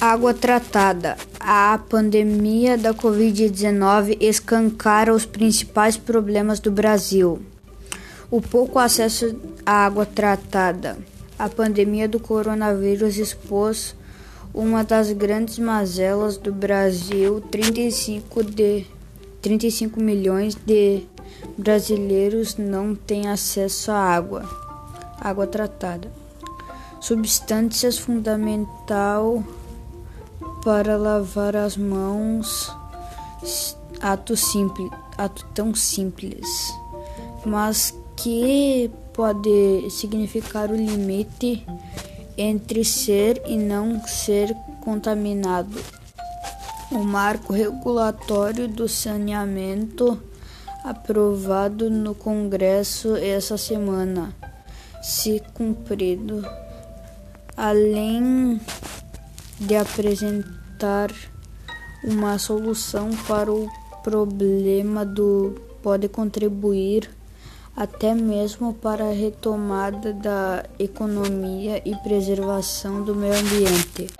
Água tratada. A pandemia da Covid-19 escancara os principais problemas do Brasil. O pouco acesso à água tratada. A pandemia do coronavírus expôs uma das grandes mazelas do Brasil. 35, de, 35 milhões de brasileiros não têm acesso à água, água tratada. Substâncias fundamental para lavar as mãos, ato simples, ato tão simples, mas que pode significar o limite entre ser e não ser contaminado. O marco regulatório do saneamento aprovado no Congresso essa semana, se cumprido, além de apresentar uma solução para o problema do pode contribuir até mesmo para a retomada da economia e preservação do meio ambiente.